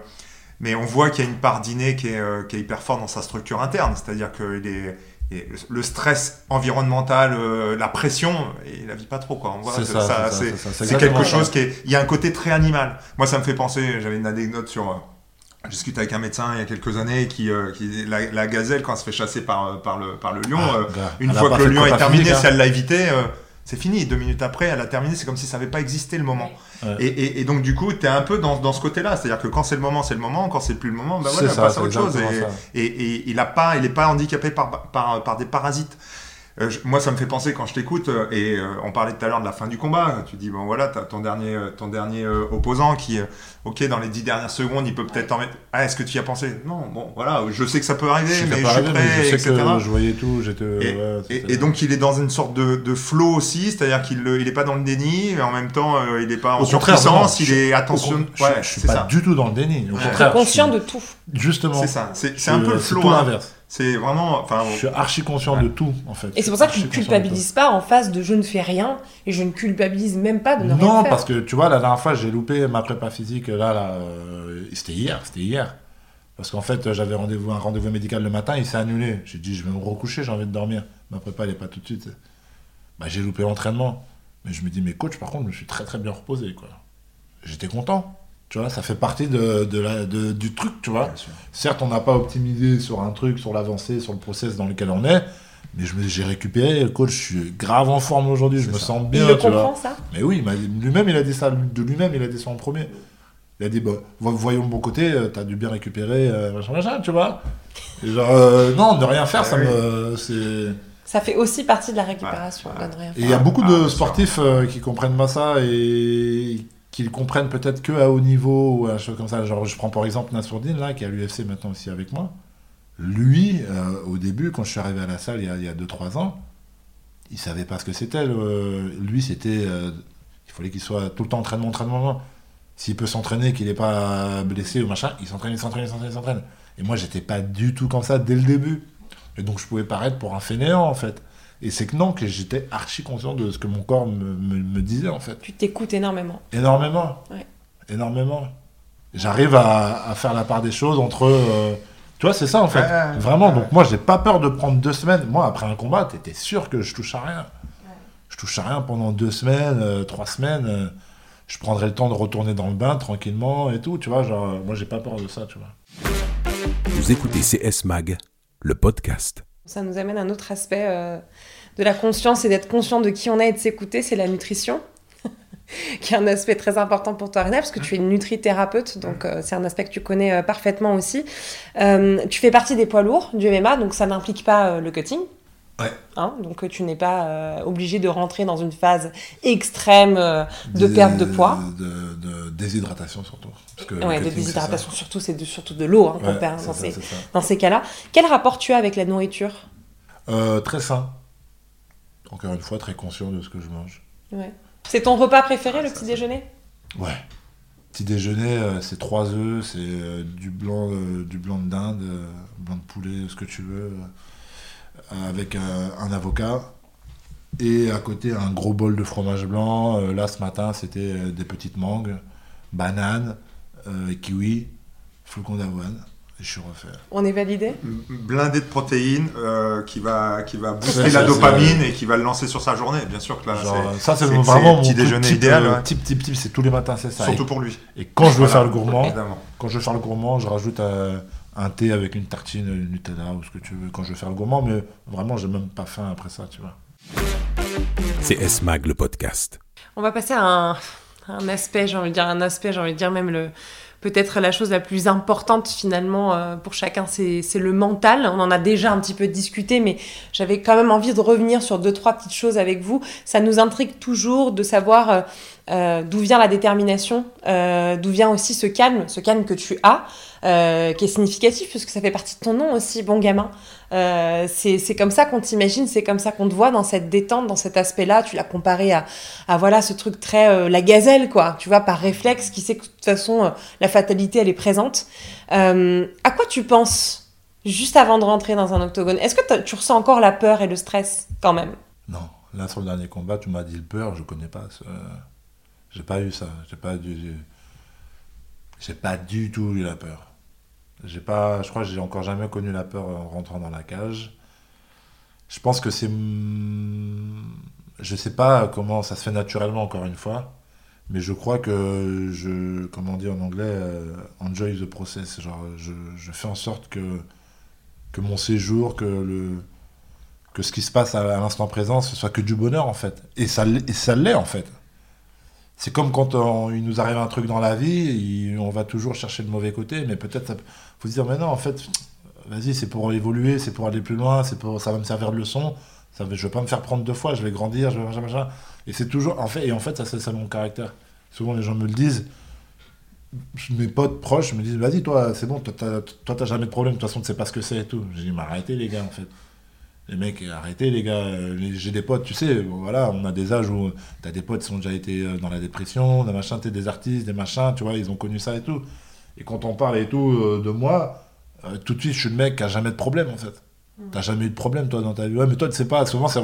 mais on voit qu'il y a une part d'inné qui est, euh, qui est hyper forte dans sa structure interne, c'est-à-dire qu'il est. et le stress environnemental, euh, la pression, il la vit pas trop quoi. On voit, C'est ça, ça, c'est quelque ça. chose qui est. Il y a un côté très animal. Moi, ça me fait penser. J'avais une anecdote sur. euh, Je discute avec un médecin il y a quelques années qui, euh, qui la, la gazelle quand elle se fait chasser par, euh, par, le, par le lion, Ah, gars, une fois que le lion est terminé, si hein. elle l'a évité, euh, c'est fini. Deux minutes après, elle a terminé. C'est comme si ça n'avait pas existé le moment. Ouais. Et, et, et donc du coup, tu es un peu dans, dans ce côté-là. C'est-à-dire que quand c'est le moment, c'est le moment. Quand c'est plus le moment, bah voilà, ça, passe à autre chose. Et, il n'est pas, il est pas handicapé par, par, par des parasites. Euh, je- moi, ça me fait penser quand je t'écoute, euh, et euh, on parlait tout à l'heure de la fin du combat. Tu dis, bon voilà, tu as ton dernier, euh, ton dernier euh, opposant qui, euh, ok, dans les dix dernières secondes, il peut peut-être en mettre. Ah, est-ce que tu y as pensé? Non, bon, voilà, je sais que ça peut arriver, Je mais je suis arriver, prêt, mais je sais etc. que je voyais tout, j'étais. Et- ouais, Et, c'était- et donc il est dans une sorte de, de flow aussi, c'est-à-dire qu'il n'est pas dans le déni, mais en même temps euh, il n'est pas en surpuissance, il est attention. Ouais, je suis pas ça. du tout dans le déni. Au Ouais. Contraire, conscient de tout. Justement. C'est ça, c'est un peu le flow. hein. l'inverse. C'est vraiment. Enfin, Je suis archi conscient Ouais. de tout, en fait. Et c'est pour ça que tu Je ne culpabilises pas en face de je ne fais rien et je ne culpabilise même pas de ne rien Non, faire. parce que tu vois, la dernière fois, j'ai loupé ma prépa physique. Là, là, euh, c'était hier, c'était hier. Parce qu'en fait, j'avais rendez-vous, un rendez-vous médical le matin, il s'est annulé. J'ai dit, je vais me recoucher, j'ai envie de dormir. Ma prépa, elle est pas tout de suite. Bah, j'ai loupé l'entraînement. Mais je me dis, mais coach, par contre, je me suis très très bien reposé, quoi. J'étais content. Tu vois, ça fait partie de, de la, de- du truc, tu vois. Certes, on n'a pas optimisé sur un truc, sur l'avancée, sur le process dans lequel on est. Mais je me- j'ai récupéré, coach, je suis grave en forme aujourd'hui, je me ça. sens Il bien, le tu vois. ça? Mais oui, il lui-même, il a dit ça. De lui-même, il a dit ça en premier. Il a dit, bah, vo- voyons le bon côté, euh, t'as dû bien récupérer, euh, machin, machin, tu vois. Et genre, euh, non, ne rien faire, Ah ça oui. me. c'est- Ça fait aussi partie de la récupération. Ouais. de ne rien Et il y a beaucoup Ah, de sûr. sportifs euh, qui comprennent pas ça et qui le comprennent peut-être que à haut niveau ou à chose comme ça. Genre, je prends par exemple Nassourdine, là, qui est à l'UFC maintenant aussi avec moi. Lui, euh, au début, quand je suis arrivé à la salle il y a- il y a 2-3 ans, il savait pas ce que c'était. le- Lui, c'était. euh, il fallait qu'il soit tout le temps entraînement. entraînement. S'il peut s'entraîner, qu'il n'est pas blessé ou machin, il s'entraîne, il s'entraîne, il s'entraîne, il s'entraîne. Et moi, j'étais pas du tout comme ça dès le début. Et donc, je pouvais paraître pour un fainéant, en fait. Et c'est que non, que j'étais archi conscient de ce que mon corps me, me- me disait, en fait. Tu t'écoutes énormément. Énormément. Ouais. Énormément. J'arrive à, à faire la part des choses entre. euh, tu vois, c'est ça, en fait. Ouais, Vraiment. ouais. Donc, moi, j'ai pas peur de prendre deux semaines. Moi, après un combat, t'étais sûr que je touche à rien. Je touche à rien pendant deux semaines, euh, trois semaines. euh, je prendrai le temps de retourner dans le bain tranquillement et tout. Tu vois, genre, euh, moi, j'ai pas peur de ça, tu vois. Vous écoutez CS Mag, le podcast. Ça nous amène à un autre aspect euh, de la conscience et d'être conscient de qui on est et de s'écouter, c'est la nutrition. qui est un aspect très important pour toi, Rina, parce que tu es une nutrithérapeute, donc euh, c'est un aspect que tu connais euh, parfaitement aussi. Tu fais partie des poids lourds du MMA, donc ça n'implique pas le cutting. Ouais. Hein, donc tu n'es pas euh, obligé de rentrer dans une phase extrême euh, de perte de poids. De, de déshydratation surtout. Parce que le Ouais, de déshydratation, surtout, c'est surtout de l'eau hein, qu'on Ouais, perd dans ça, ces, dans ces cas-là. Quel rapport tu as avec la nourriture? Euh, très sain. Encore une fois, très conscient de ce que je mange. Ouais. C'est ton repas préféré, le petit déjeuner? Ouais. Petit déjeuner, c'est trois œufs, c'est du blanc, du blanc de dinde, blanc de poulet, ce que tu veux, avec euh, un avocat. Et à côté, un gros bol de fromage blanc. Euh, là, ce matin, c'était euh, des petites mangues, bananes, euh, kiwi, flocons d'avoine. Et je suis refait. On est validé? Blindé de protéines euh, qui va, qui va booster la dopamine et qui va le lancer sur sa journée. Bien sûr que là, Genre, ça, c'est vraiment mon petit déjeuner type, idéal. euh, ouais. type, type, type, c'est tous les matins, c'est ça. Surtout Et- pour lui. Et quand je veux Voilà, faire le gourmand, Évidemment. quand je veux faire le gourmand, je rajoute euh, un thé avec une tartine euh, Nutella ou ce que tu veux quand je veux faire le gourmand, mais vraiment, j'ai même pas faim après ça, tu vois. C'est S-Mag le podcast. On va passer à un, un aspect, j'ai envie de dire un aspect, j'ai envie de dire même le peut-être la chose la plus importante finalement euh, pour chacun, c'est c'est le mental. On en a déjà un petit peu discuté, mais j'avais quand même envie de revenir sur deux trois petites choses avec vous. Ça nous intrigue toujours de savoir euh, d'où vient la détermination, euh, d'où vient aussi ce calme, ce calme que tu as, euh, qui est significatif puisque ça fait partie de ton nom aussi, bon gamin. C'est comme ça qu'on t'imagine, c'est comme ça qu'on te voit dans cette détente, dans cet aspect-là. Tu l'as comparé à, voilà ce truc très la gazelle quoi. Tu vois par réflexe, qui sait que de toute façon la fatalité elle est présente. À quoi tu penses juste avant de rentrer dans un octogone? Est-ce que tu ressens encore la peur et le stress quand même? Non, là sur le dernier combat, tu m'as dit le peur, je connais pas. ce- J'ai pas eu ça. J'ai pas du. J'ai pas du tout eu la peur. J'ai pas. Je crois que j'ai encore jamais connu la peur en rentrant dans la cage. Je pense que c'est. Je sais pas comment ça se fait naturellement encore une fois, mais je crois que je, comment dit en anglais, euh, enjoy the process. Genre, je, je fais en sorte que que mon séjour, que le que ce qui se passe à, l'instant présent, ce soit que du bonheur en fait. Et ça, et ça l'est en fait. C'est comme quand on- il nous arrive un truc dans la vie, on va toujours chercher le mauvais côté, mais peut-être faut se dire, mais non, en fait, vas-y, c'est pour évoluer, c'est pour aller plus loin, c'est pour, ça va me servir de leçon, ça je vais pas me faire prendre deux fois, je vais grandir, je vais machin, machin. Et c'est toujours, en fait, et en fait, ça c'est ça mon caractère. Souvent les gens me le disent, mes potes proches me disent, vas-y, toi, c'est bon, toi, t'as, jamais de problème, de toute façon, tu sais pas ce que c'est et tout. Je dis, mais arrêtez les gars, en fait. Les mecs, arrêtez les gars. Euh, J'ai des potes, tu sais, voilà, on a des âges où t'as des potes qui ont déjà été euh, dans la dépression, des machins, t'es des artistes, des machins, tu vois, ils ont connu ça et tout. Et quand on parle et tout euh, de moi, tout de suite, je suis le mec qui a jamais de problème, en fait. T'as jamais eu de problème, toi, dans ta vie. Ouais, mais toi, tu sais pas, souvent, c'est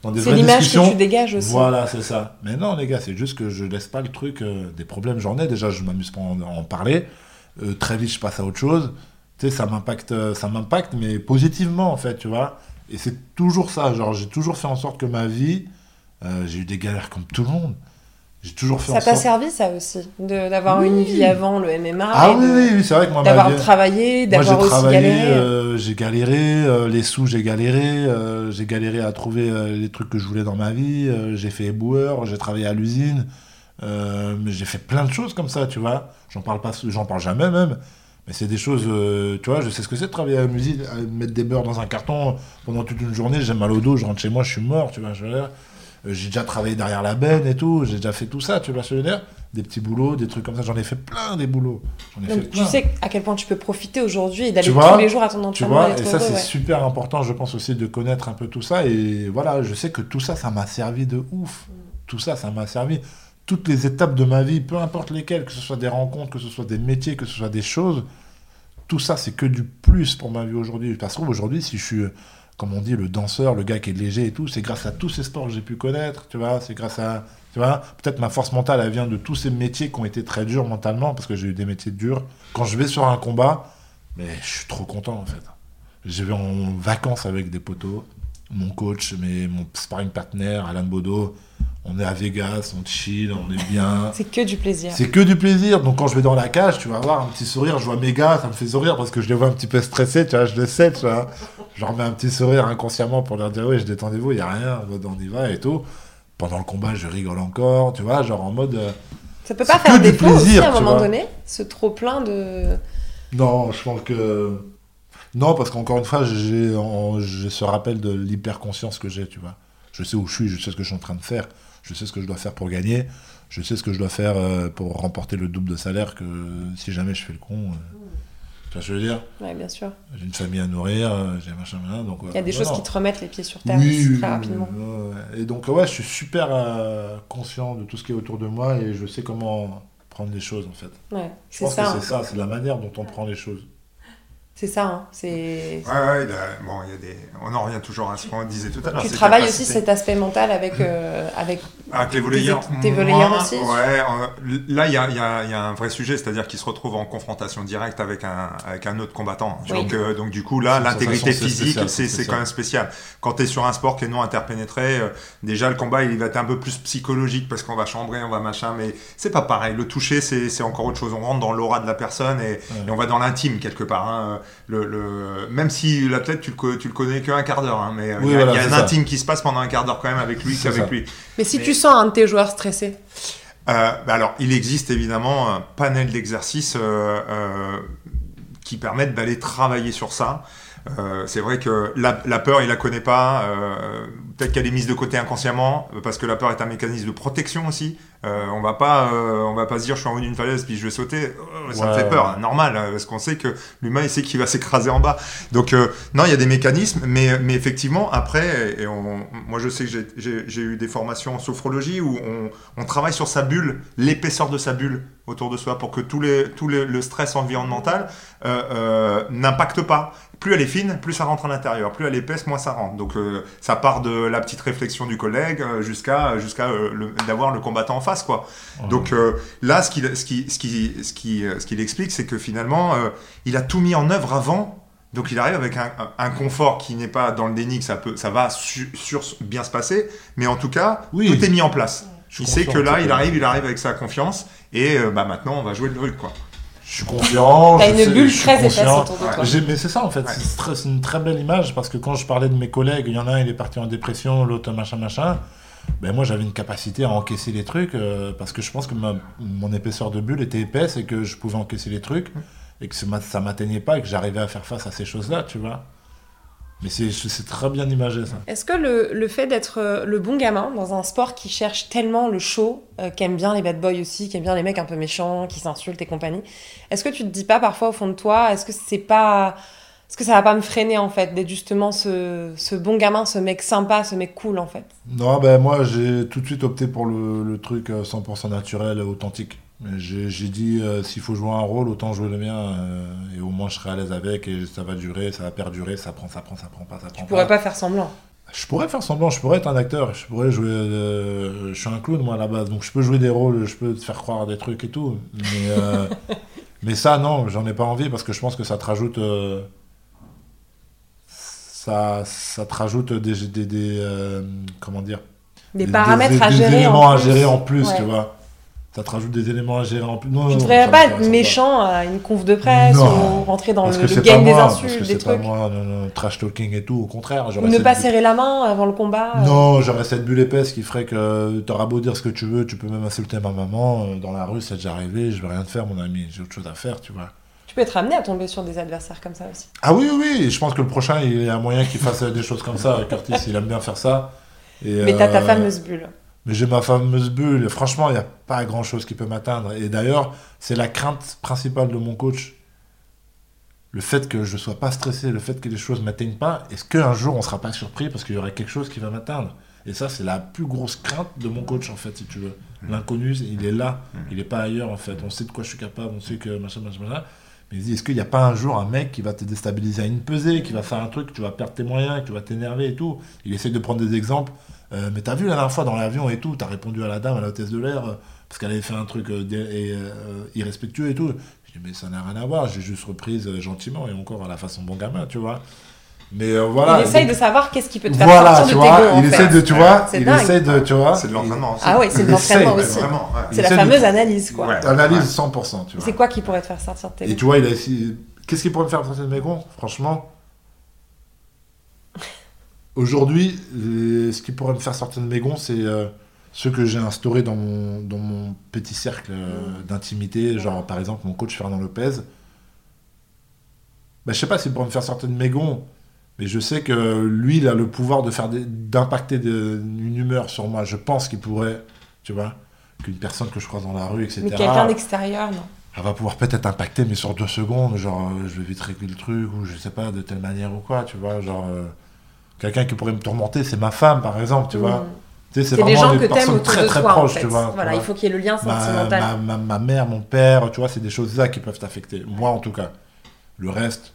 dans des C'est l'image que tu dégages aussi. Voilà, c'est ça. Mais non, les gars, c'est juste que je laisse pas le truc. euh, des problèmes, j'en ai. Déjà, je m'amuse pas à en, en parler. Euh, très vite, je passe à autre chose. Tu sais, ça m'impacte, ça m'impacte, mais positivement, en fait, tu vois. Et c'est toujours ça. Genre, j'ai toujours fait en sorte que ma vie, euh, j'ai eu des galères comme tout le monde. J'ai toujours fait Ça t'a sorte. servi ça aussi, de- d'avoir Oui. une vie avant le MMA, Ah oui, de- oui, oui, c'est vrai que moi, d'avoir vie- travaillé, d'avoir aussi travaillé, galéré. euh, j'ai galéré, euh, les sous, j'ai galéré, euh, j'ai galéré à trouver les trucs que je voulais dans ma vie, j'ai fait éboueur, j'ai travaillé à l'usine, mais j'ai fait plein de choses comme ça, tu vois. J'en parle pas, j'en parle jamais même, mais c'est des choses, euh, tu vois, je sais ce que c'est de travailler à l'usine, à mettre des beurres dans un carton pendant toute une journée, j'ai mal au dos, je rentre chez moi, je suis mort, tu vois, je veux dire. Euh, J'ai déjà travaillé derrière la benne et tout, j'ai déjà fait tout ça, tu vois, je veux dire. Des petits boulots, des trucs comme ça, j'en ai fait plein des boulots. Fait Donc tu plein. sais à quel point tu peux profiter aujourd'hui et d'aller Tu tous les jours à ton Tu entraînement vois, et ça c'est ouais. super important, je pense aussi, de connaître un peu tout ça. Et voilà, je sais que tout ça, ça m'a servi de ouf. Tout ça, ça m'a servi. Toutes les étapes de ma vie, peu importe lesquelles, que ce soit des rencontres, que ce soit des métiers, que ce soit des choses, tout ça, c'est que du plus pour ma vie aujourd'hui. Parce que aujourd'hui, si je suis, comme on dit, le danseur, le gars qui est léger et tout, c'est grâce à tous ces sports que j'ai pu connaître, tu vois, c'est grâce à, tu vois, peut-être ma force mentale, elle vient de tous ces métiers qui ont été très durs mentalement, parce que j'ai eu des métiers durs. Quand je vais sur un combat, mais je suis trop content en fait. Je vais en vacances avec des potos, mon coach, mon sparring partner, Alain Bodo. On est à Vegas, on chill, on est bien. C'est que du plaisir. C'est que du plaisir. Donc quand je vais dans la cage, tu vas avoir un petit sourire. Je vois mes gars, ça me fait sourire parce que je les vois un petit peu stressés, tu vois, je le sais, tu vois. Je leur mets un petit sourire inconsciemment pour leur dire oui, je détendez-vous, il n'y a rien, on y va et tout. Pendant le combat, je rigole encore, tu vois, genre en mode. euh, Ça peut pas faire défaut aussi à un moment vois. donné, ce trop plein de. Non, je pense que. Non, parce qu'encore une fois, j'ai ce rappel de l'hyper-conscience que j'ai, tu vois. Je sais où je suis, je sais ce que je suis en train de faire, je sais ce que je dois faire pour gagner, je sais ce que je dois faire euh, pour remporter le double de salaire que si jamais je fais le con. euh, Tu vois ce que je veux dire? Ouais, bien sûr. J'ai une famille à nourrir, euh, j'ai machin, machin, donc... Il y a des choses qui te remettent les pieds sur terre oui, oui, très oui, rapidement. oui. Et donc, ouais, je suis super euh, conscient de tout ce qui est autour de moi et je sais comment prendre les choses, en fait. Ouais, Je pense ça. que c'est ça, c'est la manière dont on prend les choses. C'est ça. hein. C'est. Ouais, bon, il y a des... on en revient toujours à ce qu'on disait tout à l'heure. Tu travailles aussi cet aspect mental avec, euh, avec Avec les volleyeurs. Tes- volleyeurs aussi Ouais, euh, là, il y a, il y a- il y a un vrai sujet, c'est-à-dire qu'ils se retrouvent en confrontation directe avec un, avec un autre combattant. Oui. Donc, euh, donc, du coup, là, l'intégrité physique, c'est quand même spécial. Quand tu es sur un sport qui est non interpénétré, euh, déjà, le combat, il va être un peu plus psychologique parce qu'on va chambrer, on va machin, mais c'est pas pareil. Le toucher, c'est c'est encore autre chose. On rentre dans l'aura de la personne et, et on va dans l'intime quelque part. hein. Le, le- Même si l'athlète, tu le, tu le connais qu'un quart d'heure, hein, mais euh, Oui, il y a, voilà, il y a c'est un ça. intime qui se passe pendant un quart d'heure quand même avec lui qu'avec lui. Mais si Mais- tu sens un de tes joueurs stressé, Euh, bah alors, il existe évidemment un panel d'exercices euh, euh, qui permettent d'aller travailler sur ça. Euh, c'est vrai que la, la peur, il la connaît pas. euh, Peut-être qu'elle est mise de côté inconsciemment, parce que la peur est un mécanisme de protection aussi. Euh, on va pas, euh, on va pas se dire je suis en haut d'une falaise puis je vais sauter. Oh, ça me fait peur, normal, euh, parce qu'on sait que l'humain il sait qu'il va s'écraser en bas. Donc euh, non, il y a des mécanismes, mais, mais effectivement après, et on- moi je sais que j'ai- eu des formations en sophrologie où on, on travaille sur sa bulle, l'épaisseur de sa bulle autour de soi pour que tout, les, tout les- le stress environnemental n'impacte pas. Plus elle est fine, plus ça rentre à l'intérieur. Plus elle est épaisse, moins ça rentre. Donc euh, ça part de la petite réflexion du collègue jusqu'à jusqu'à euh, d'avoir le combattant en face, quoi. Donc euh, là, ce qu'il ce qui, ce qui, ce qui, euh, ce qu'il explique, c'est que finalement, euh, il a tout mis en œuvre avant. Donc il arrive avec un, confort qui n'est pas dans le déni, que ça, peut, ça va su- sur, bien se passer, mais en tout cas, Oui. tout est mis en place. Je Il sait que là, il arrive, il arrive avec sa confiance, et euh, bah, maintenant, on va jouer le truc, quoi. Je suis confiant. t'as une sais- bulle très épaisse autour de toi. Mais c'est ça en fait, Ouais. c'est très- c'est une très belle image parce que quand je parlais de mes collègues, il y en a un il est parti en dépression, l'autre machin machin. Ben moi j'avais une capacité à encaisser les trucs euh, parce que je pense que ma- mon épaisseur de bulle était épaisse et que je pouvais encaisser les trucs et que ça m'a- ça m'atteignait pas et que j'arrivais à faire face à ces choses-là, tu vois. Mais c'est c'est très bien imagé ça. Est-ce que le, le fait d'être euh, le bon gamin dans un sport qui cherche tellement le show, euh, qui aime bien les bad boys aussi, qui aime bien les mecs un peu méchants, qui s'insultent et compagnie, est-ce que tu te dis pas parfois au fond de toi, est-ce que c'est pas. Est-ce que ça va pas me freiner en fait, d'être justement ce, ce bon gamin, ce mec sympa, ce mec cool en fait Non, ben moi j'ai tout de suite opté pour le, le truc euh, 100% naturel, authentique. Mais J'ai dit euh, s'il faut jouer un rôle, autant jouer le mien euh, et au moins je serai à l'aise avec et ça va durer, ça va perdurer, ça prend, ça prend, ça prend pas, ça prend Tu pourrais pas faire semblant. Je pourrais faire semblant, je pourrais être un acteur, je pourrais jouer. euh, je suis un clown moi à la base, donc je peux jouer des rôles, je peux te faire croire des trucs et tout. Mais, euh, mais ça, non, j'en ai pas envie parce que je pense que ça te rajoute. euh, ça, ça te rajoute des. des, des, euh, comment dire Des paramètres à des gérer. éléments en à gérer en plus, Ouais. tu vois. Ça te rajoute des éléments à gérer en plus. Non, Tu non, devrais pas être méchant à une conf de presse Non. ou rentrer dans le, game des moi, parce que insultes, des c'est pas trucs. moi, trash talking et tout, au contraire. Ou ne pas serrer la main avant le combat. euh. Non, j'aurais cette bulle épaisse qui ferait que t'auras beau dire ce que tu veux, tu peux même insulter ma maman. euh, Dans la rue, c'est déjà arrivé, je vais rien te faire, mon ami, j'ai autre chose à faire, tu vois. Tu peux être amené à tomber sur des adversaires comme ça aussi. Ah oui, oui, je pense que le prochain, il y a moyen qu'il fasse des choses comme ça. Curtis, il aime bien faire ça. Et, Mais t'as ta euh, fameuse bulle. Mais j'ai ma fameuse bulle, et franchement, il n'y a pas grand chose qui peut m'atteindre. Et d'ailleurs, c'est la crainte principale de mon coach. Le fait que je ne sois pas stressé, le fait que les choses ne m'atteignent pas, est-ce qu'un jour on ne sera pas surpris parce qu'il y aurait quelque chose qui va m'atteindre? Et ça, c'est la plus grosse crainte de mon coach, en fait, si tu veux. L'inconnu, il est là, il n'est pas ailleurs, en fait. On sait de quoi je suis capable, on sait que machin, machin, machin. Mais est-ce qu'il n'y a pas un jour un mec qui va te déstabiliser à une pesée, qui va faire un truc, tu vas perdre tes moyens, tu vas t'énerver et tout Il essaie de prendre des exemples. Euh, mais t'as vu la dernière fois dans l'avion et tout, t'as répondu à la dame, à la hôtesse de l'air, euh, parce qu'elle avait fait un truc euh, irrespectueux et tout. Je dis, mais ça n'a rien à voir, j'ai juste reprise gentiment et encore à la façon bon gamin, tu vois. Mais euh, voilà. il essaye donc- de savoir qu'est-ce qui peut te faire Voilà, sortir tu de tes vois, gonds, en il fait. essaie de, tu vois, il essaie de, tu vois. C'est de l'entraînement aussi. Ah ouais, c'est de l'entraînement essaye, aussi. Vraiment, ouais. C'est la de- fameuse analyse, quoi. Ouais. Analyse 100%, tu vois. C'est quoi qui pourrait te faire sortir de tes Et gonds tu vois, il a essayé. Qu'est-ce qui pourrait me faire sortir de mes gonds Franchement. Aujourd'hui, les- ce qui pourrait me faire sortir de mes gonds, c'est euh, ceux que j'ai instaurés dans mon, dans mon petit cercle euh, d'intimité. Genre, par exemple, mon coach Fernand Lopez. bah, je sais pas s'il pourrait me faire sortir de mes gonds, mais je sais que lui, il a le pouvoir de faire d'impacter une humeur sur moi. Je pense qu'il pourrait, tu vois, qu'une personne que je croise dans la rue, etc. Mais quelqu'un d'extérieur, non elle va pouvoir peut-être impacter, mais sur deux secondes, genre, euh, je vais vite régler le truc, ou je sais pas, de telle manière ou quoi, tu vois, genre, euh, quelqu'un qui pourrait me tourmenter, c'est ma femme, par exemple, tu vois. Mm. Tu sais, C'est des vraiment gens des que t'aimes très de très toi, en proches, fait. tu vois. Voilà, tu il faut qu'il y ait le lien ma, sentimental. ma, ma, ma mère, mon père, tu vois, c'est des choses-là qui peuvent t'affecter. Moi, en tout cas. Le reste,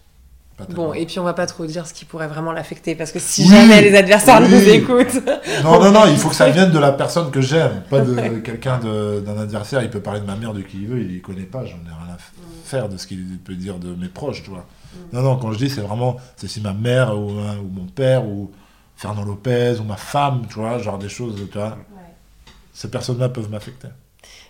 Bon, et puis on va pas trop dire ce qui pourrait vraiment l'affecter, parce que si Oui, jamais les adversaires oui. nous écoutent... Non, non, non, il faut que ça vienne de la personne que j'aime, pas de quelqu'un d'un adversaire. Il peut parler de ma mère, de qui il veut, il ne connaît pas, j'en ai rien à f- faire de ce qu'il peut dire de mes proches, tu vois. Non, non, quand je dis, c'est vraiment, c'est si ma mère ou, hein, ou mon père ou Fernand Lopez ou ma femme, tu vois, genre des choses, tu vois. Ces personnes-là peuvent m'affecter.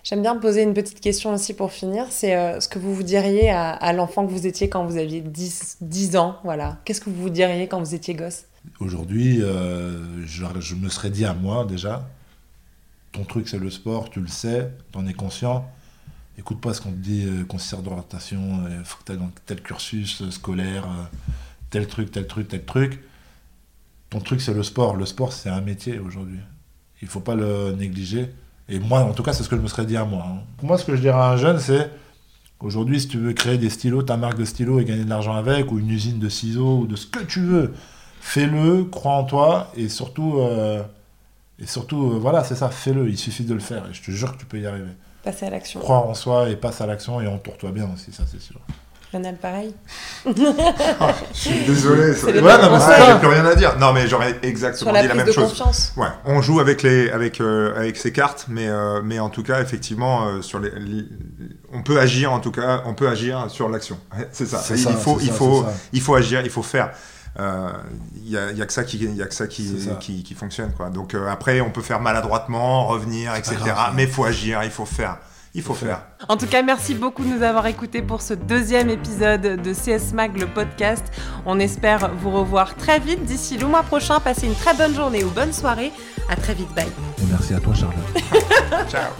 J'aime bien poser une petite question aussi pour finir. C'est euh, ce que vous vous diriez à, l'enfant que vous étiez quand vous aviez 10, 10 ans. Voilà. Qu'est-ce que vous vous diriez quand vous étiez gosse? Aujourd'hui, euh, je, me serais dit à moi déjà, ton truc c'est le sport, tu le sais, t'en es conscient. Écoute pas ce qu'on te dit, euh, d'orientation, il faut que tu dans tel cursus euh, scolaire, euh, tel truc, tel truc, tel truc. Ton truc c'est le sport. Le sport c'est un métier aujourd'hui. Il faut pas le négliger. Et moi, en tout cas, c'est ce que je me serais dit à moi. hein. Pour moi, ce que je dirais à un jeune, c'est aujourd'hui, si tu veux créer des stylos, ta marque de stylos et gagner de l'argent avec, ou une usine de ciseaux, ou de ce que tu veux, fais-le, crois en toi, et surtout, euh, et surtout euh, voilà, c'est ça, fais-le, il suffit de le faire, et je te jure que tu peux y arriver. Passer à l'action. Crois en soi et passe à l'action, et entoure-toi bien aussi, ça c'est sûr. Pareil. Je suis désolé. ça- Ouais, non, mais ça, j'ai plus rien à dire. Non, mais j'aurais exactement Sur la dit la même de chose. confiance. Ouais, on joue avec les avec euh, avec ces cartes, mais euh, mais en tout cas effectivement euh, sur les, les- on peut agir en tout cas, on peut agir sur l'action. C'est ça. C'est il ça, faut il ça, faut ça. il faut agir, il faut faire. Euh, Il y, a, a que ça qui il y a que ça qui ça. qui, qui fonctionne quoi. Donc euh, après on peut faire maladroitement, revenir, etc. grave, ça. mais il faut agir, il faut faire, il faut, faire. En tout cas, merci beaucoup de nous avoir écoutés pour ce deuxième épisode de CS Mag, le podcast. On espère vous revoir très vite. D'ici le mois prochain, passez une très bonne journée ou bonne soirée. À très vite. Bye. Et merci à toi, Charlotte. Ciao.